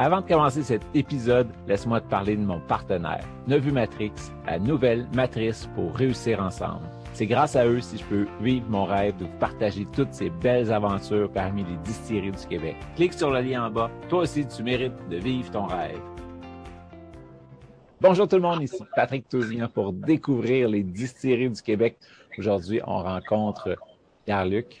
Avant de commencer cet épisode, laisse-moi te parler de mon partenaire, Nevu Matrix, la nouvelle matrice pour réussir ensemble. C'est grâce à eux si je peux vivre mon rêve de vous partager toutes ces belles aventures parmi les distilleries du Québec. Clique sur le lien en bas. Toi aussi, tu mérites de vivre ton rêve. Bonjour tout le monde, ici Patrick Tousignan pour découvrir les distilleries du Québec. Aujourd'hui, on rencontre Pierre-Luc.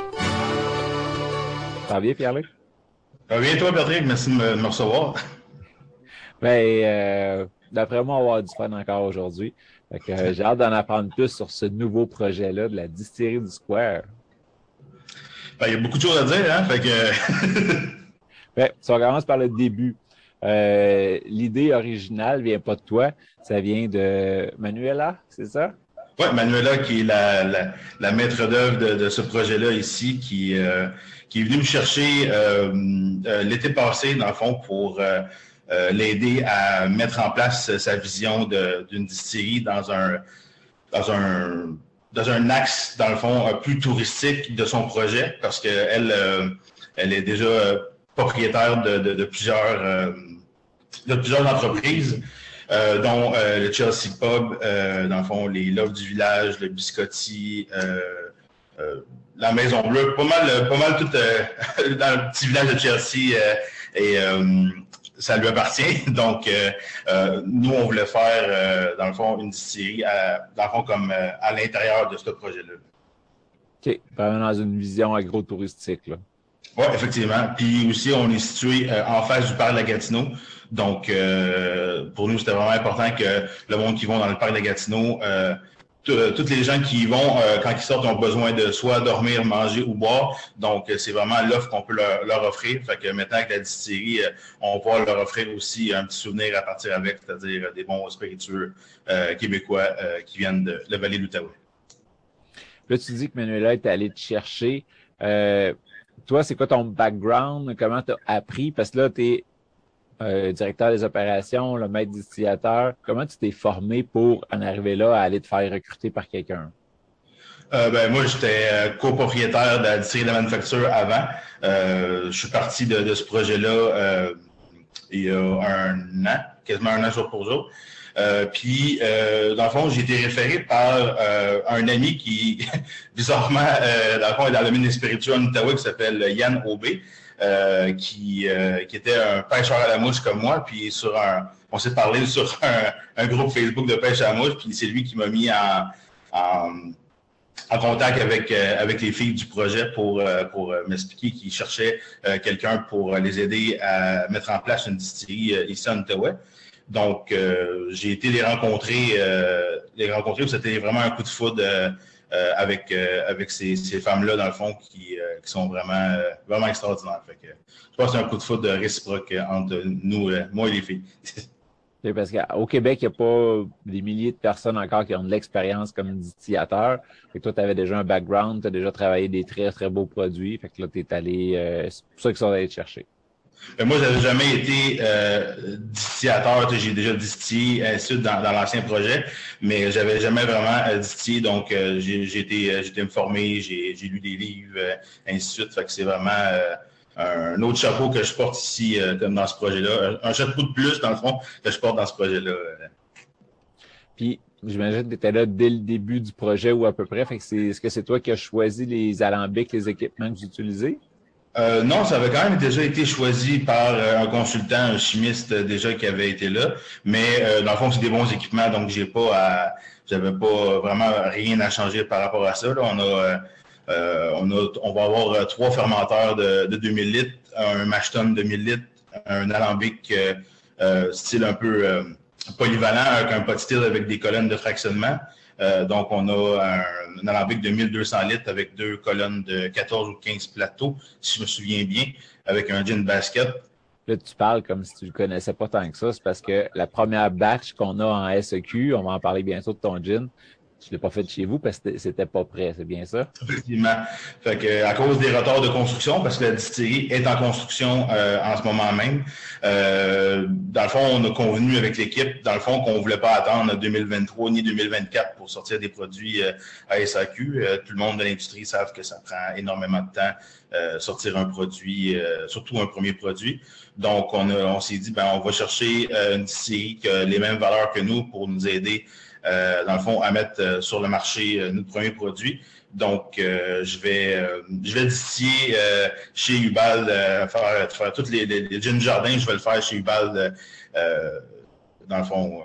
Ça va bien, Pierre-Luc? Ça va bien, toi, Patrick? Merci de me, de me recevoir. Ben, euh, d'après moi, on va avoir du fun encore aujourd'hui. Euh, j'ai hâte d'en apprendre plus sur ce nouveau projet-là de la distillerie du Square. Ben, il y a beaucoup de choses à dire, hein? Fait que... ben, si on commence par le début. Euh, L'idée originale vient pas de toi, ça vient de Manuela, c'est ça? Oui, Manuela, qui est la, la, maître d'œuvre de, ce projet-là ici, qui, euh, qui est venue me chercher euh, euh, l'été passé, dans le fond, pour l'aider à mettre en place sa vision d'une distillerie dans un, dans un dans un axe, dans le fond, plus touristique de son projet, parce qu'elle elle est déjà propriétaire de, de plusieurs, de plusieurs entreprises. Euh, dont euh, le Chelsea Pub, euh, dans le fond, les Loves du village, le Biscotti, la Maison Bleue, pas mal, pas mal tout dans le petit village de Chelsea et ça lui appartient. Donc, nous, on voulait faire, dans le fond, une série, dans le fond, comme à l'intérieur de ce projet-là. OK. Dans une vision agro-touristique, là. Oui, effectivement. Puis aussi, on est situé en face du parc de la Gatineau. Donc, euh, pour nous, c'était vraiment important que le monde qui vont dans le parc de Gatineau, euh, toutes les gens qui y vont, euh, quand ils sortent, ont besoin de soit dormir, manger ou boire. Donc, c'est vraiment l'offre qu'on peut leur, offrir. Fait que maintenant, avec la distillerie, on va leur offrir aussi un petit souvenir à partir avec, c'est-à-dire des bons spiritueux québécois qui viennent de la vallée de l'Outaouais. Là, tu dis que Manuela est allée te chercher. toi, c'est quoi ton background? Comment tu as appris? Parce que là, tu es euh, directeur des opérations, le maître distillateur. Comment tu t'es formé pour en arriver là à aller te faire recruter par quelqu'un? Euh, ben, moi, j'étais euh, copropriétaire de la distillerie de manufacture avant. Je suis parti de, ce projet-là il y a un an, quasiment un an jour pour jour. Puis, dans le fond, j'ai été référé par un ami qui, bizarrement, dans le fond, est dans le domaine spirituel en Ottawa, qui s'appelle Yann Aubé. Euh, qui, euh, qui était un pêcheur à la mouche comme moi, puis sur un, on s'est parlé sur un, groupe Facebook de pêche à la mouche, puis c'est lui qui m'a mis en, en, contact avec, euh, avec les filles du projet pour, pour m'expliquer qu'ils cherchaient quelqu'un pour les aider à mettre en place une distillerie ici en Ottawa. Donc, j'ai été les rencontrer, les rencontrer, c'était vraiment un coup de foudre avec, euh, avec ces, ces femmes-là, dans le fond, qui, euh, qui sont vraiment, vraiment extraordinaires. Fait que, je pense que c'est un coup de foot de réciproque entre nous, moi et les filles. Parce qu'au Québec, il n'y a pas des milliers de personnes encore qui ont de l'expérience comme distillateur. Fait que toi, tu avais déjà un background, tu as déjà travaillé des très, très beaux produits. Fait que là, tu es allé, euh, c'est pour ça qu'ils sont allés te chercher. Ben moi, j'avais jamais été euh, distillateur. J'ai déjà distillé ainsi dans, dans l'ancien projet, mais j'avais jamais vraiment euh, distillé. Donc, euh, j'ai été, euh, me former, j'ai lu des livres, euh, ainsi de suite. C'est vraiment euh, un autre chapeau que je porte ici, comme dans ce projet-là. Un, chapeau de plus, dans le fond, que je porte dans ce projet-là. Puis, j'imagine que tu étais là dès le début du projet ou à peu près. C'est, est-ce que c'est toi qui as choisi les alambics, les équipements que vous utilisez? Euh, non, ça avait quand même déjà été choisi par euh, un consultant, un chimiste euh, déjà qui avait été là. Mais dans le fond, c'est des bons équipements, donc j'ai pas j'avais pas vraiment rien à changer par rapport à ça. On a, on a, on va avoir trois fermenteurs de, de 2000 litres, un mashton de 1000 litres, un alambic style un peu polyvalent avec un pot style avec des colonnes de fractionnement. Euh, donc, on a un, alambic de 1200 litres avec deux colonnes de 14 ou 15 plateaux, si je me souviens bien, avec un gin basket. Là, tu parles comme si tu le connaissais pas tant que ça. C'est parce que la première batch qu'on a en SEQ, on va en parler bientôt de ton gin, tu l'as pas fait chez vous parce que c'était pas prêt, c'est bien ça? Effectivement. Fait que, à cause des retards de construction, parce que la distillerie est en construction euh, en ce moment même, euh, dans le fond, on a convenu avec l'équipe, dans le fond, qu'on voulait pas attendre 2023 ni 2024 pour sortir des produits euh, à SAQ. tout le monde de l'industrie savent que ça prend énormément de temps sortir un produit, surtout un premier produit. Donc, on, on s'est dit, ben, on va chercher une distillerie qui a les mêmes valeurs que nous pour nous aider euh, dans le fond, à mettre euh, sur le marché euh, notre premier produit. Donc, je vais je vais distiller chez Ubal, faire, faire toutes les, les, les jardin, je vais le faire chez Ubal, dans le fond.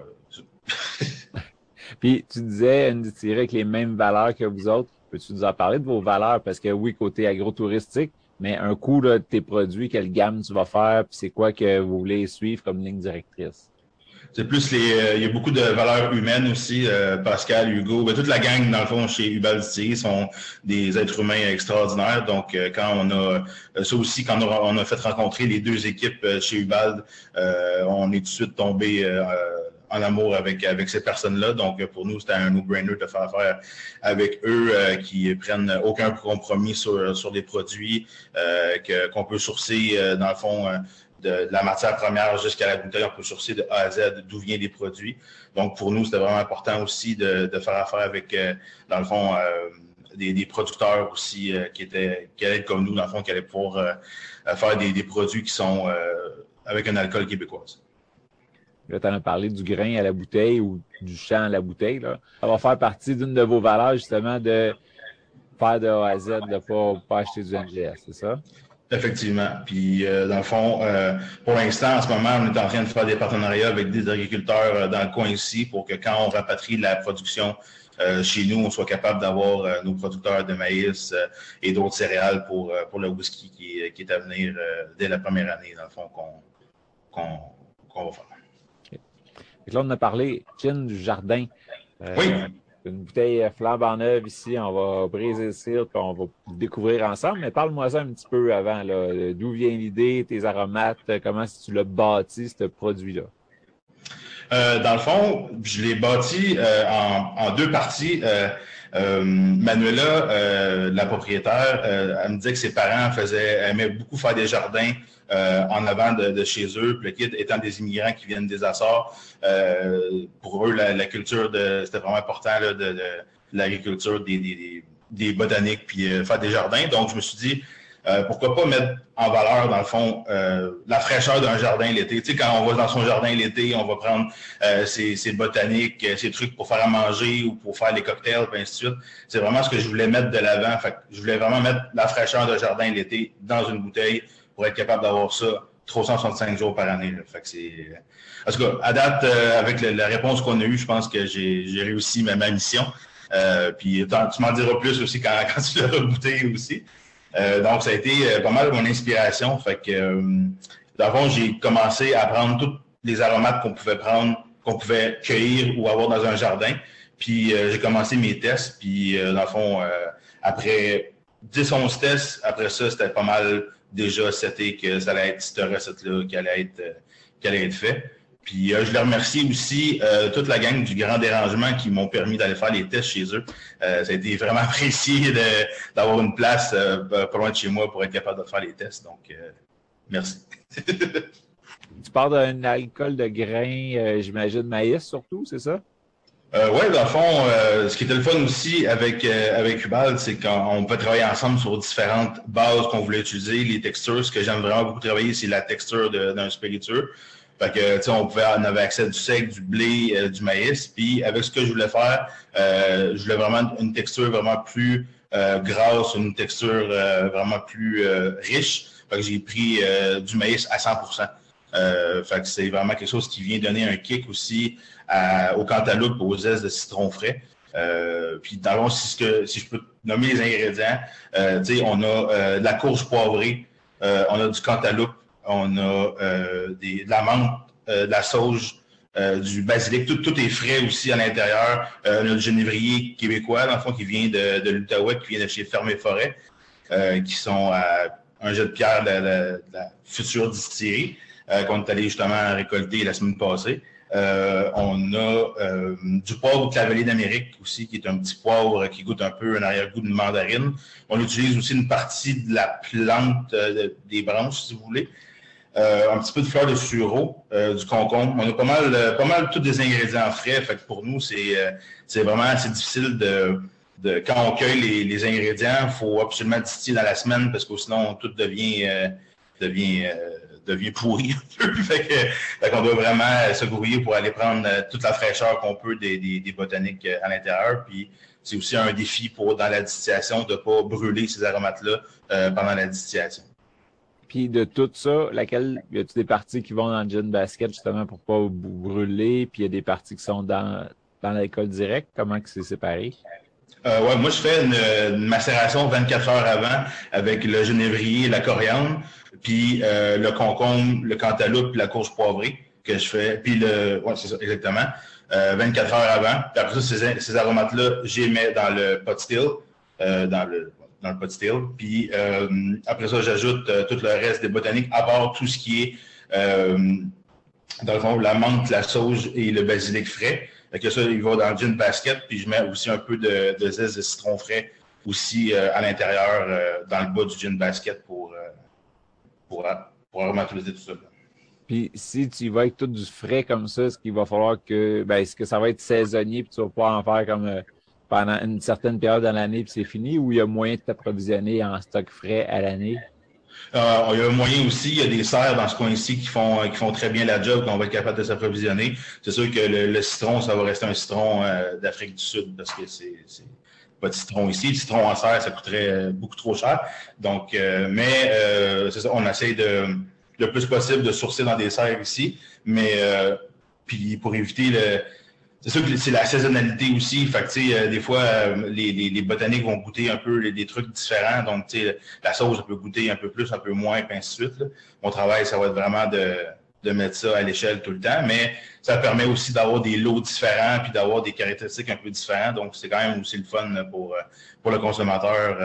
Puis, tu disais une distillerie avec les mêmes valeurs que vous autres. Peux-tu nous en parler de vos valeurs? Parce que oui, côté agro-touristique, mais un coup de tes produits, quelle gamme tu vas faire, puis c'est quoi que vous voulez suivre comme ligne directrice? C'est plus les. Euh, il y a beaucoup de valeurs humaines aussi. Euh, Pascal, Hugo, ben, toute la gang, dans le fond, chez Ubal sont des êtres humains extraordinaires. Donc, euh, quand on a. Ça aussi, quand on a, fait rencontrer les deux équipes chez Ubal, on est tout de suite tombé en amour avec, avec ces personnes-là. Donc, pour nous, c'était un no-brainer de faire affaire avec eux qui prennent aucun compromis sur, sur les produits, qu'on peut sourcer, dans le fond, de, la matière première jusqu'à la bouteille. On peut sourcer de A à Z d'où viennent les produits. Donc, pour nous, c'était vraiment important aussi de, faire affaire avec, euh, dans le fond, euh, des, producteurs aussi euh, qui étaient qui allaient être comme nous, dans le fond, qui allaient pouvoir faire des, produits qui sont avec un alcool québécois. Là, tu en as parlé du grain à la bouteille ou du champ à la bouteille. Là. Ça va faire partie d'une de vos valeurs, justement, de faire de A à Z, de ne pas, pas acheter du NGS, c'est ça? Effectivement. Puis, euh, dans le fond, euh, pour l'instant, en ce moment, on est en train de faire des partenariats avec des agriculteurs euh, dans le coin ici pour que quand on rapatrie la production chez nous, on soit capable d'avoir nos producteurs de maïs et d'autres céréales pour, pour le whisky qui, qui est à venir dès la première année, dans le fond, qu'on va faire. Et là, on a parlé, gin du jardin. oui une bouteille flambant neuve ici. On va briser le cirque, on va découvrir ensemble. Mais parle-moi ça un petit peu avant. D'où vient l'idée, tes aromates, comment tu l'as bâti, ce produit-là? Euh, dans le fond, je l'ai bâti euh, en, deux parties. Euh, Manuela, la propriétaire, elle me disait que ses parents faisaient, aimaient beaucoup faire des jardins euh, en avant de, chez eux. Puis le kid étant des immigrants qui viennent des Açores, euh, pour eux, la, culture de c'était vraiment important là, de, l'agriculture, des, des, botaniques, puis euh, faire des jardins. Donc, je me suis dit, pourquoi pas mettre en valeur, dans le fond, la fraîcheur d'un jardin l'été. Tu sais, quand on va dans son jardin l'été, on va prendre ses, ses, botaniques, ses trucs pour faire à manger ou pour faire les cocktails, et ainsi de suite. C'est vraiment ce que je voulais mettre de l'avant. Fait je voulais vraiment mettre la fraîcheur d'un jardin l'été dans une bouteille pour être capable d'avoir ça 365 jours par année. Fait que c'est... En tout cas, à date, euh, avec la, réponse qu'on a eue, je pense que j'ai, réussi ma, mission. Euh, puis tu m'en diras plus aussi quand, quand tu l'auras goûté aussi. Euh, donc, ça a été pas mal mon inspiration. Fait que, dans le fond, j'ai commencé à prendre tous les aromates qu'on pouvait prendre, qu'on pouvait cueillir ou avoir dans un jardin. Puis j'ai commencé mes tests. Puis dans le fond, après 10-11 tests, après ça, c'était pas mal déjà c'était que ça allait être cette recette-là qui allait être, euh, qui allait être fait. Puis euh, je leur remercie aussi euh, toute la gang du Grand Dérangement qui m'ont permis d'aller faire les tests chez eux. ça a été vraiment apprécié d'avoir une place pas loin de chez moi pour être capable de faire les tests. Donc, merci. tu parles d'un alcool de grain, j'imagine maïs surtout, c'est ça? Euh, oui, dans le fond, euh, ce qui était le fun aussi avec, euh, avec Ubal, c'est qu'on peut travailler ensemble sur différentes bases qu'on voulait utiliser, les textures. Ce que j'aime vraiment beaucoup travailler, c'est la texture d'un spiritueux. Fait que, tu sais, on pouvait, on avait accès du sec, du blé, du maïs. Puis, avec ce que je voulais faire, je voulais vraiment une texture vraiment plus grasse, une texture vraiment plus riche. Fait que j'ai pris du maïs à 100%. fait que c'est vraiment quelque chose qui vient donner un kick aussi au cantaloupe, aux aises de citron frais. puis dans le si, si je peux nommer les ingrédients, on a de la courge poivrée, on a du cantaloupe, on a des, de la menthe, de la sauge, euh, du basilic, tout, est frais aussi à l'intérieur. Euh, on a du genévrier québécois, dans le fond, qui vient de, de l'Outaouais, qui vient de chez Fermé Forêt, euh, qui sont à un jet de pierre de, la, future distillerie qu'on est allé justement récolter la semaine passée. on a du poivre clavelier d'Amérique aussi, qui est un petit poivre qui goûte un peu un arrière-goût de mandarine. On utilise aussi une partie de la plante des branches, si vous voulez. Euh, un petit peu de fleur de sureau, euh, du concombre. On a pas mal, euh, pas mal tous des ingrédients frais. Fait que pour nous, c'est, c'est vraiment assez difficile de, de quand on cueille les, les ingrédients, faut absolument distiller dans la semaine parce que sinon tout devient devient devient pourri fait, que, qu'on doit vraiment se grouiller pour aller prendre toute la fraîcheur qu'on peut des, des, des botaniques à l'intérieur. Puis c'est aussi un défi pour dans la distillation de pas brûler ces aromates-là pendant la distillation. Puis de tout ça, laquelle y a-t-il des parties qui vont dans le gin basket justement pour pas brûler, puis il y a des parties qui sont dans, dans l'alcool direct? Comment que c'est séparé? Euh, ouais, moi je fais une, macération 24 heures avant avec le genévrier, la coriandre, puis euh, le concombre, le cantaloupe, la courge poivrée que je fais, puis le, ouais c'est ça exactement, euh, 24 heures avant. Puis après ça, ces, ces aromates-là, j'y mets dans le pot still, euh, dans le dans le pot still. Puis euh, après ça, j'ajoute euh, tout le reste des botaniques, à part tout ce qui est, euh, dans le fond, la menthe, la sauge et le basilic frais. Fait que ça, il va dans gin basket, puis je mets aussi un peu de, de zeste de citron frais aussi à l'intérieur, dans le bas du gin basket pour, pour, pour aromatiser tout ça. Puis si tu vas avec tout du frais comme ça, est-ce qu'il va falloir que ben est-ce que ça va être saisonnier puis tu vas pas en faire comme pendant une certaine période dans l'année puis c'est fini ou il y a moyen de t'approvisionner en stock frais à l'année? Euh, il y a moyen aussi, il y a des serres dans ce coin-ci qui font qui font très bien la job, qu'on va être capable de s'approvisionner. C'est sûr que le, citron, ça va rester un citron euh, d'Afrique du Sud parce que c'est pas de citron ici. Le citron en serre, ça coûterait euh, beaucoup trop cher. Donc, mais c'est ça, on essaie de le plus possible de sourcer dans des serres ici, mais puis pour éviter le c'est sûr que c'est la saisonnalité aussi. Fait que, euh, des fois, euh, les, botaniques vont goûter un peu des trucs différents. Donc, la sauce peut goûter un peu plus, un peu moins, et ainsi de suite. Mon travail, ça va être vraiment de, mettre ça à l'échelle tout le temps. Mais ça permet aussi d'avoir des lots différents puis d'avoir des caractéristiques un peu différentes. Donc, c'est quand même aussi le fun pour, euh, pour le consommateur.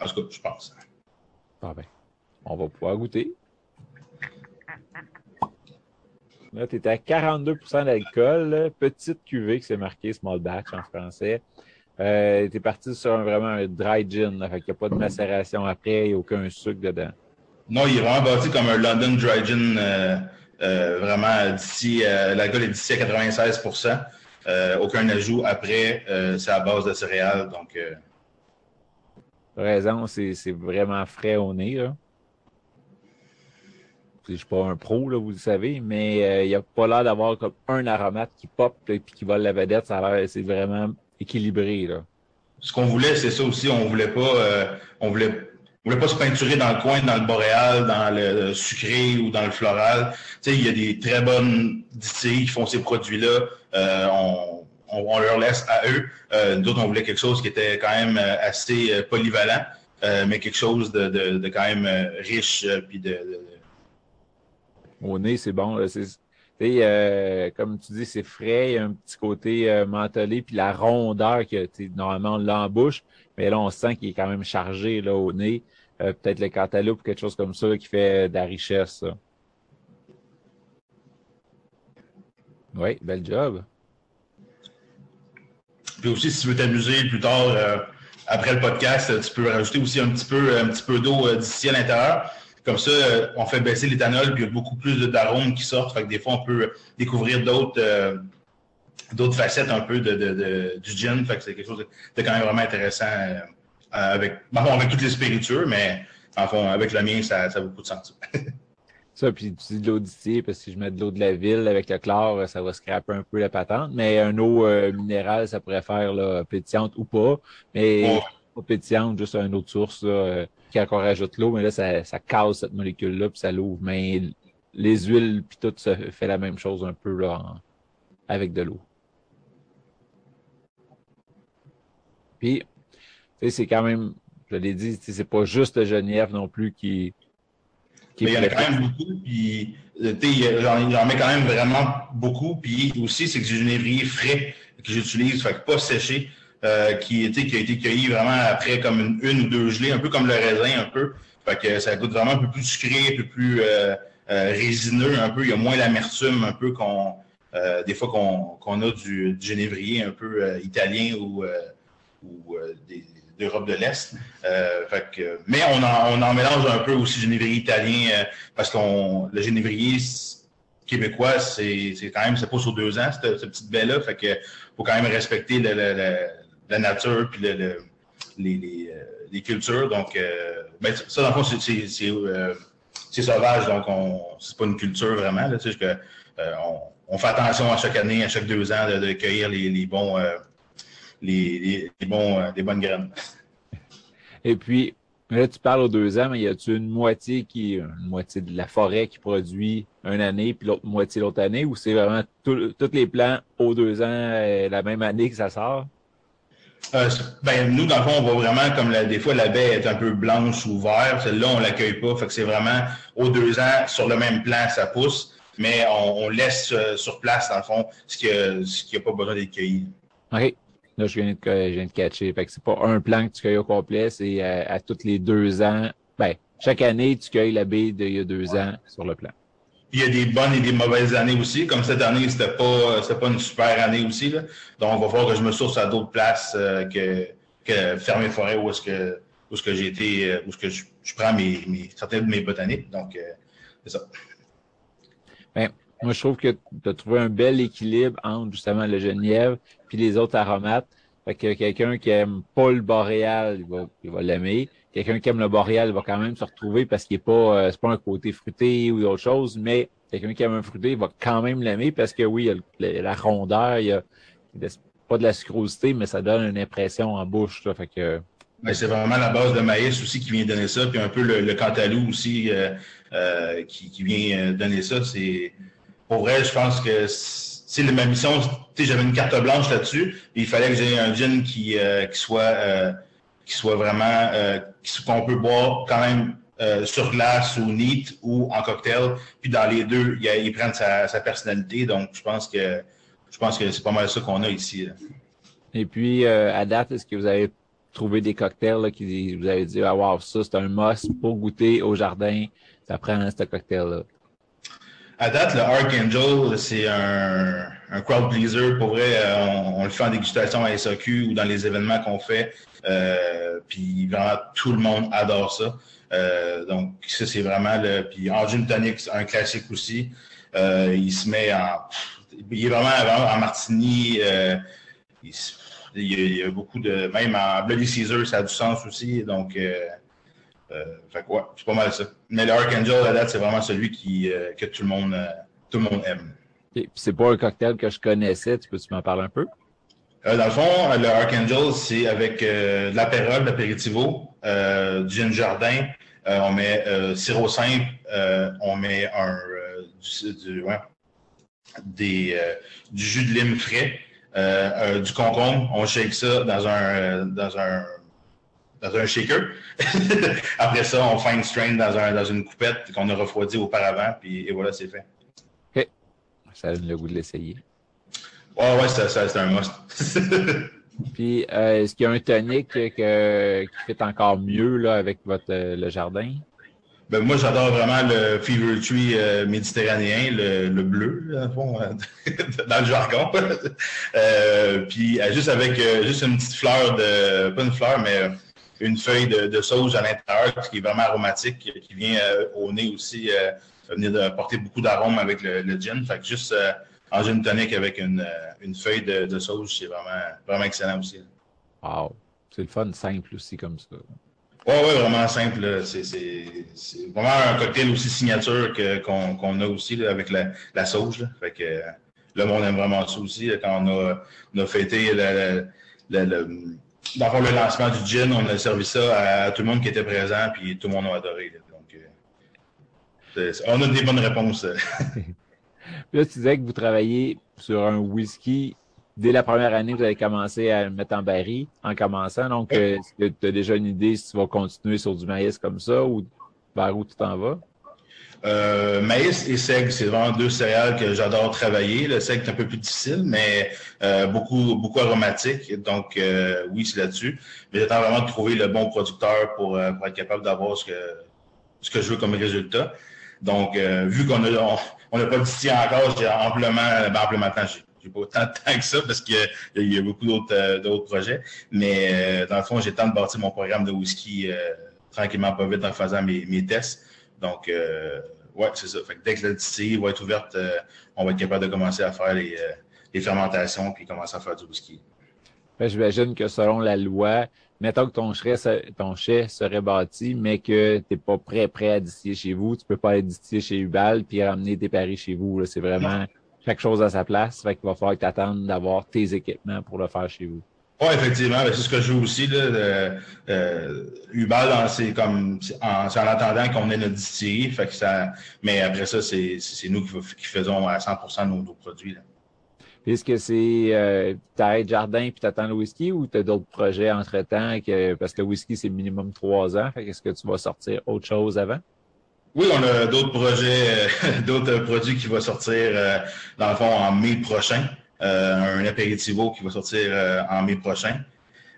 en tout cas, je pense. Ah ben, on va pouvoir goûter. Là, tu es à 42% d'alcool. Petite cuvée qui c'est marqué small batch en français. Euh, tu es parti sur vraiment un dry gin. Là, fait qu'il n'y a pas de macération après, il n'y a aucun sucre dedans. Non, il est vraiment bâti comme un London dry gin. Euh, euh, vraiment, d'ici, euh, l'alcool est d'ici à 96% euh, Aucun ajout après. c'est à base de céréales. Donc, raison, c'est vraiment frais au nez. Là je suis pas un pro, là, vous le savez, mais euh, il n'y a pas l'air d'avoir comme un aromate qui pop et qui vole la vedette. Ça a l'air, c'est vraiment équilibré. Là. Ce qu'on voulait, c'est ça aussi. On voulait pas, euh, on voulait, voulait pas se peinturer dans le coin, dans le boréal, dans le sucré ou dans le floral. Tu sais, il y a des très bonnes distilleries qui font ces produits-là. Euh, on, on, leur laisse à eux. Euh, on voulait quelque chose qui était quand même assez polyvalent, mais quelque chose de, de, de quand même riche puis de au nez, c'est bon. Euh, comme tu dis, c'est frais, il y a un petit côté euh, mentholé, puis la rondeur que normalement on l'embouche, mais là on sent qu'il est quand même chargé là, au nez. Euh, peut-être le cantaloupe, quelque chose comme ça qui fait de la richesse. Oui, bel job. Puis aussi, si tu veux t'amuser plus tard, après le podcast, tu peux rajouter aussi un petit peu, un petit peu d'eau d'ici à l'intérieur. Comme ça, on fait baisser l'éthanol, puis il y a beaucoup plus d'arômes qui sortent. Fait que des fois, on peut découvrir d'autres euh, d'autres facettes un peu de, de, du gin. Fait que c'est quelque chose de, quand même vraiment intéressant euh, avec, bon, avec toutes les spiritueux, mais avec le mien, ça, ça a beaucoup de sens. ça, puis tu dis de l'eau d'ici, parce que si je mets de l'eau de la ville avec le chlore, ça va scraper un peu la patente. Mais un eau euh, minérale, ça pourrait faire là, pétillante ou pas. Mais pas pétillante, juste une autre source là, qui encore rajoute l'eau, mais là, ça, ça casse cette molécule-là, puis ça l'ouvre. Mais les huiles, puis tout, ça fait la même chose un peu là, avec de l'eau. Puis, c'est quand même, je l'ai dit, c'est pas juste le Genièvre non plus qui. qui mais il y en a quand même beaucoup, puis j'en mets quand même vraiment beaucoup. Puis aussi, c'est que j'ai du genévrier frais que j'utilise, fait que pas séché, euh, qui, qui a été cueilli vraiment après comme une, une, ou deux gelées, un peu comme le raisin, un peu. Fait que ça goûte vraiment un peu plus sucré, un peu plus euh, euh, résineux, un peu. Il y a moins l'amertume, un peu qu'on. Euh, des fois qu'on a du, du, genévrier un peu italien ou, ou d'Europe de l'Est. mais on en, on en, mélange un peu aussi genévrier italien parce qu'on le genévrier québécois, c'est quand même, c'est pas sur deux ans, cette, petite baie-là. Fait que faut quand même respecter le, le, la nature puis le, les, les, les, cultures. Donc, ben, ça, dans le fond, c'est c'est sauvage, donc on c'est pas une culture vraiment. Là, euh, on, fait attention à chaque année, à chaque deux ans, de, cueillir les, les bons, euh, les, bons, euh, bonnes graines. Et puis, là, tu parles aux deux ans, mais y a-tu une moitié qui, une moitié de la forêt qui produit une année, puis l'autre moitié l'autre année, ou c'est vraiment tous les plants aux deux ans la même année que ça sort? Euh, ben, nous, dans le fond, on voit vraiment comme la, des fois la baie est un peu blanche ou verte. Celle-là, on l'accueille pas. Fait que c'est vraiment aux deux ans, sur le même plan, ça pousse, mais on, on laisse euh, sur place, dans le fond, ce qui n'a ce a pas besoin d'être cueilli. OK. Là, je viens de, je viens de catcher. Fait que c'est pas un plan que tu cueilles au complet, c'est à, à tous les deux ans. Ben, chaque année, tu cueilles la baie d'il y a deux ans sur le plan il y a des bonnes et des mauvaises années aussi. Comme cette année, c'était pas pas une super année aussi. Là. Donc, on va voir que je me source à d'autres places euh, que, que Fermé Forêt où est-ce que où est-ce que j'ai été, euh, où est-ce que je, prends mes, mes certaines de mes botaniques. Donc, euh, c'est ça. Ben, moi, je trouve que tu as trouvé un bel équilibre entre justement le genièvre puis les autres aromates. Fait que quelqu'un qui aime pas le boréal, il va l'aimer. Quelqu'un qui aime le boréal va quand même se retrouver parce qu'il est pas, euh, c'est pas un côté fruité ou autre chose, mais quelqu'un qui aime un fruité va quand même l'aimer parce que oui, il y a la rondeur, il y a, pas de la sucrosité, mais ça donne une impression en bouche. Là, fait que, ben, c'est vraiment la base de maïs aussi qui vient donner ça, puis un peu le, le cantalou aussi euh, euh, qui, qui, vient donner ça. C'est pour vrai, je pense que c'est ma mission. J'avais une carte blanche là-dessus, il fallait que j'ai un gin qui, euh, qui soit qui soit vraiment euh, qu'on peut boire quand même euh, sur glace ou neat ou en cocktail. Puis dans les deux, il, il prend sa, sa, personnalité. Donc je pense que je pense que c'est pas mal ça qu'on a ici. Là. Et puis euh, à date, est-ce que vous avez trouvé des cocktails là, qui vous avez dit ah wow ça c'est un must pour goûter au jardin, ça prend ce cocktail là. À date, le Archangel, c'est un, un crowd pleaser. Pour vrai, on, on, le fait en dégustation à SAQ ou dans les événements qu'on fait. Euh, puis vraiment, tout le monde adore ça. Euh, donc, ça, c'est vraiment le. Puis en gin tonic, un classique aussi. Euh, il se met en. Il est vraiment, en martini. Euh, il, il, y a, beaucoup de. Même en Bloody Caesar, ça a du sens aussi. Donc, euh, euh, fait quoi, c'est pas mal ça. Mais le Archangel, à date, c'est vraiment celui qui, que tout le monde, tout le monde aime. C'est pas un cocktail que je connaissais. Tu peux-tu m'en parler un peu? Euh, dans le fond, le Archangel, c'est avec euh, de l'apérole, l'apéritivo, euh, du gin jardin. On met sirop simple, on met un du, des, du jus de lime frais, du concombre. On shake ça dans un dans un dans un shaker. Après ça, on fine strain dans un dans une coupette qu'on a refroidi auparavant, puis et voilà, c'est fait. Ça donne le goût de l'essayer. Ouais, ouais, c'est un must. Puis, euh, est-ce qu'il y a un tonic que, qui fait encore mieux là, avec votre, euh, le jardin? Ben, moi, j'adore vraiment le Fever Tree euh, méditerranéen, le, le bleu, dans le, fond, dans le jargon. euh, puis, juste avec juste une petite fleur de, pas une fleur, mais une feuille de, de sauge à l'intérieur qui est vraiment aromatique, qui vient au nez aussi, venir de porter beaucoup d'arômes avec le, le, gin. Fait que juste en gin tonic avec une, euh, une feuille de, de sauge, c'est vraiment, vraiment excellent aussi. Wow. C'est le fun simple aussi comme ça. Oui, oui, vraiment simple. C'est vraiment un cocktail aussi signature qu'on qu a aussi là, avec la, la sauge. Là. Fait que euh, le monde aime vraiment ça aussi. Quand on a, on a fêté le, le, le, dans le lancement du gin, on a servi ça à, tout le monde qui était présent, puis tout le monde a adoré. Euh, on a des bonnes réponses. là, tu disais que vous travaillez sur un whisky. Dès la première année, vous avez commencé à le mettre en baril en commençant. Donc, euh, tu as déjà une idée si tu vas continuer sur du maïs comme ça ou vers où tu t'en vas? Euh, maïs et seigle, c'est vraiment deux céréales que j'adore travailler. Le seigle est un peu plus difficile, mais euh, beaucoup, beaucoup aromatique. Donc, euh, oui, c'est là-dessus. Mais j'attends vraiment de trouver le bon producteur pour, pour être capable d'avoir ce que, ce que je veux comme résultat. Donc, vu qu'on a, on n'a pas distillé encore, j'ai amplement, ben, amplement temps. J'ai pas autant de temps que ça parce qu'il y, a beaucoup d'autres d'autres projets. Mais dans le fond, j'ai le temps de bâtir mon programme de whisky tranquillement, pas vite en faisant mes, mes tests. Donc, euh, ouais, c'est ça. Fait que dès que la distillerie va être ouverte, euh, on va être capable de commencer à faire les, euh, les fermentations puis commencer à faire du whisky. Ben, j'imagine que selon la loi, mettons que ton chai, ton chai serait bâti, mais que tu n'es pas prêt, prêt à distiller chez vous, tu peux pas aller distiller chez Ubal puis ramener tes paris chez vous. C'est vraiment chaque chose à sa place. Fait qu'il va falloir que tu attendes d'avoir tes équipements pour le faire chez vous. Oui, effectivement, c'est ce que je veux aussi. Là, euh, Ubal, c'est comme en, en attendant qu'on ait notre distillerie. Fait que ça, mais après ça, c'est nous qui, faisons à 100 nos, nos produits. Est-ce que c'est euh, t'arrêtes jardin puis t'attends le whisky ou t'as d'autres projets entre-temps parce que le whisky c'est minimum trois ans, qu'est-ce que tu vas sortir autre chose avant? Oui, on a d'autres projets, d'autres produits qui vont sortir euh, dans le fond en mai prochain. Euh, un apéritivo qui va sortir euh, en mai prochain.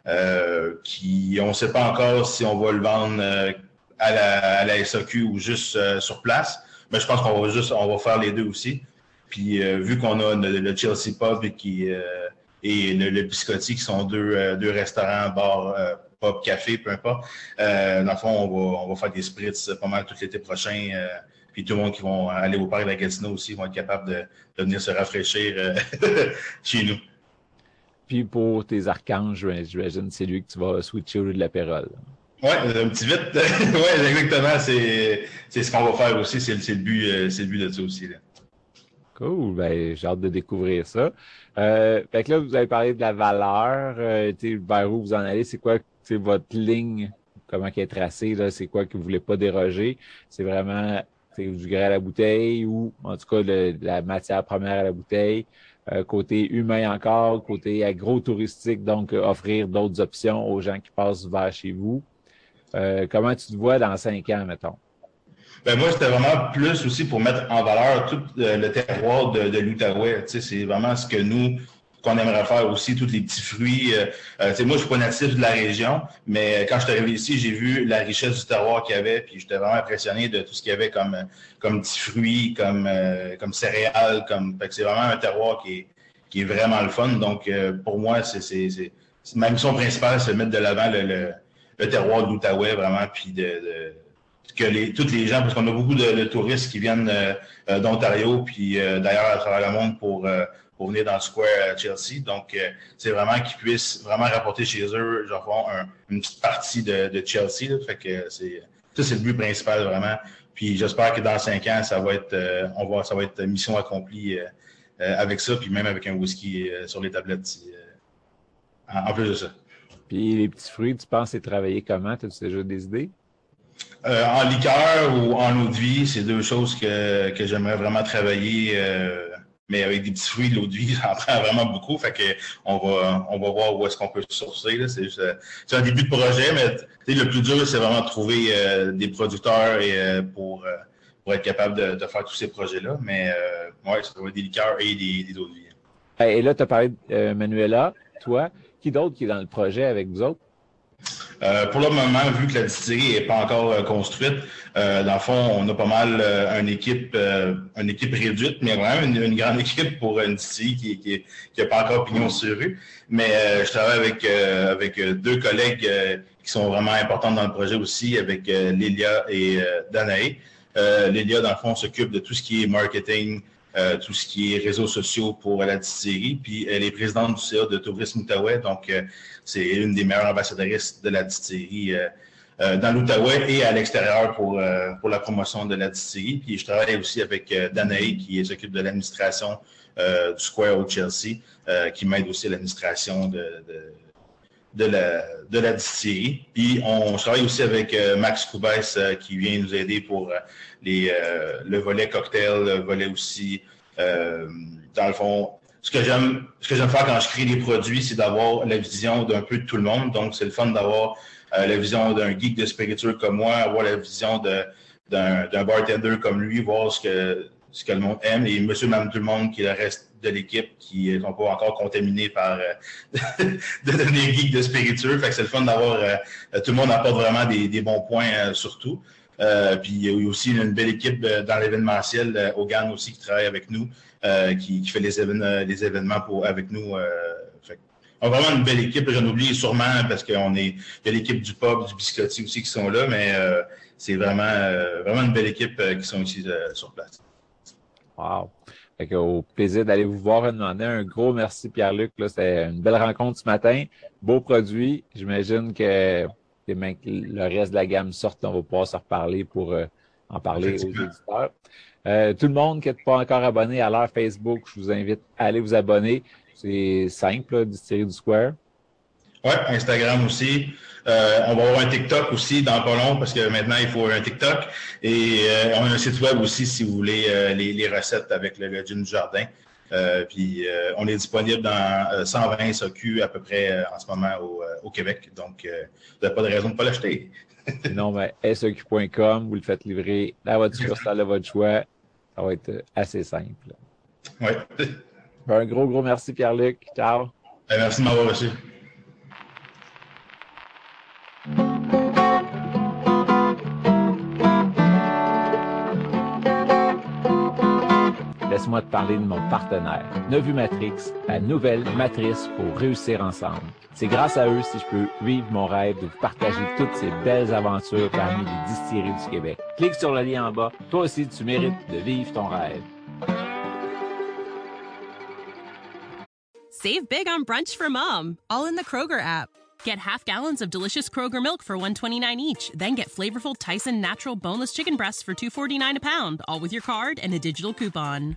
Euh, on ne sait pas encore si on va le vendre à la, à SAQ ou juste sur place, mais je pense qu'on va juste, on va faire les deux aussi. Puis vu qu'on a le, Chelsea Pub et, qui, et le, Biscotti, qui sont deux, deux restaurants, bars, pub, café, peu importe, dans le fond, on va, on va faire des spritz pas mal tout l'été prochain puis tout le monde qui vont aller au parc de la Gatineau aussi vont être capables de, venir se rafraîchir euh, chez nous. Puis pour tes archanges, j'imagine c'est lui que tu vas switcher au lieu de la pérole. Oui, un petit vite. oui, exactement. C'est, ce qu'on va faire aussi. C'est, le but, euh, le but de ça aussi. Là. Cool. Ben, j'ai hâte de découvrir ça. Euh, fait que là, vous avez parlé de la valeur. Euh, vers où vous en allez? C'est quoi votre ligne? Comment elle est tracée? Là? C'est quoi que vous voulez pas déroger? C'est vraiment du grès à la bouteille ou en tout cas de, la matière première à la bouteille. Euh, côté humain encore, côté agro-touristique, donc euh, offrir d'autres options aux gens qui passent vers chez vous. Euh, comment tu te vois dans cinq ans, mettons? Ben moi, c'était vraiment plus aussi pour mettre en valeur tout le terroir de, de l'Outaouais. C'est vraiment ce que nous, qu'on aimerait faire aussi, tous les petits fruits. Euh, euh moi, je suis pas natif de la région, mais quand je suis arrivé ici, j'ai vu la richesse du terroir qu'il y avait, puis j'étais vraiment impressionné de tout ce qu'il y avait comme, comme petits fruits, comme, euh, comme céréales, comme. c'est vraiment un terroir qui est, qui est vraiment le fun. Donc, euh, pour moi, c'est, ma mission principale, c'est de mettre de l'avant le, le, terroir de l'Outaouais, vraiment, puis de, que les, tous les gens, parce qu'on a beaucoup de, touristes qui viennent d'Ontario, puis d'ailleurs à travers le monde pour pour venir dans le square à Chelsea. Donc, euh, c'est vraiment qu'ils puissent vraiment rapporter chez eux, genre, une petite partie de, Chelsea. Fait que c'est, ça, c'est le but principal, vraiment. Puis j'espère que dans cinq ans, ça va être, euh, on va, ça va être mission accomplie euh, avec ça, puis même avec un whisky sur les tablettes, en, plus de ça. Puis les petits fruits, tu penses c'est travailler comment? As-tu déjà des idées? En liqueur ou en eau de vie, c'est deux choses que, que j'aimerais vraiment travailler mais avec des petits fruits, l'eau de vie, j'en prend vraiment beaucoup. Fait que on va, on va voir où est-ce qu'on peut sourcer. Euh, c'est, un début de projet, mais le plus dur, c'est vraiment de trouver euh, des producteurs euh, pour, pour être capable de, faire tous ces projets-là. Mais ouais, ça va des liqueurs et des, des eaux de vie. Et là, tu as parlé de Manuela, toi. Qui d'autre qui est dans le projet avec vous autres? Euh, pour le moment, vu que la distillerie n'est pas encore euh, construite, euh, dans le fond, on a pas mal une équipe une équipe réduite, mais vraiment une, grande équipe pour une distillerie qui n'a qui, pas encore pignon sur rue. Mais je travaille avec avec deux collègues qui sont vraiment importantes dans le projet aussi, avec Lilia et Danae. Lilia, dans le fond, s'occupe de tout ce qui est marketing, euh, tout ce qui est réseaux sociaux pour la distillerie. Puis elle est présidente du CA de Tourisme Outaouais, donc euh, c'est une des meilleures ambassadrices de la distillerie euh, dans l'Outaouais et à l'extérieur pour, pour la promotion de la distillerie. Puis je travaille aussi avec Danae qui s'occupe de l'administration du Square au Chelsea, qui m'aide aussi à l'administration de, de la, de la distillerie. Puis on travaille aussi avec Max Coubès qui vient nous aider pour les, le volet cocktail, le volet aussi, dans le fond, ce que j'aime, ce que j'aime faire quand je crée des produits, c'est d'avoir la vision d'un peu de tout le monde. Donc, c'est le fun d'avoir euh, la vision d'un geek de spiritueux comme moi, avoir la vision de, d'un, bartender comme lui, voir ce que, ce que le monde aime et monsieur, même tout le monde qui le reste de l'équipe qui sont pas encore contaminés par euh, de devenir geek de spiritueux. Fait que c'est le fun d'avoir euh, tout le monde apporte vraiment des, bons points surtout. puis il y a aussi une belle équipe dans l'événementiel, Hogan aussi qui travaille avec nous. Euh, qui, fait les, événements, avec nous. Euh, on a vraiment une belle équipe. J'en oublie sûrement parce qu'on est, il y a l'équipe du pub, du biscotti aussi qui sont là, mais euh, c'est vraiment une belle équipe qui sont ici sur place. Wow. Fait au plaisir d'aller vous voir demander un gros merci Pierre-Luc. C'était une belle rencontre ce matin. Beau produit. J'imagine que, que le reste de la gamme sorte. On va pouvoir se reparler pour en parler aux auditeurs. Euh, tout le monde qui n'est pas encore abonné à leur Facebook, je vous invite à aller vous abonner. C'est simple, du du Square. Oui, Instagram aussi. Euh, on va avoir un TikTok aussi dans pas long parce que maintenant il faut un TikTok. Et euh, on a un site web aussi si vous voulez les, recettes avec le Legend du Jardin. puis on est disponible dans 120 SOQ à peu près en ce moment au, Québec. Donc, vous n'avez pas de raison de ne pas l'acheter. non, mais SOQ.com, vous le faites livrer à votre succursale de votre choix. Ça va être assez simple. Oui. Un gros, gros merci, Pierre-Luc. Ciao. Ben, merci de m'avoir reçu. Laisse-moi te parler de mon partenaire, Nevu Matrix, la nouvelle matrice pour réussir ensemble. C'est grâce à eux si je peux vivre mon rêve de vous partager toutes ces belles aventures parmi les distilleries du Québec. Clique sur le lien en bas. Toi aussi, tu mérites de vivre ton rêve. Save big on brunch for mom, all in the Kroger app. Get half gallons of delicious Kroger milk for 129 each, then get flavorful Tyson natural boneless chicken breasts for 249 a pound, all with your card and a digital coupon.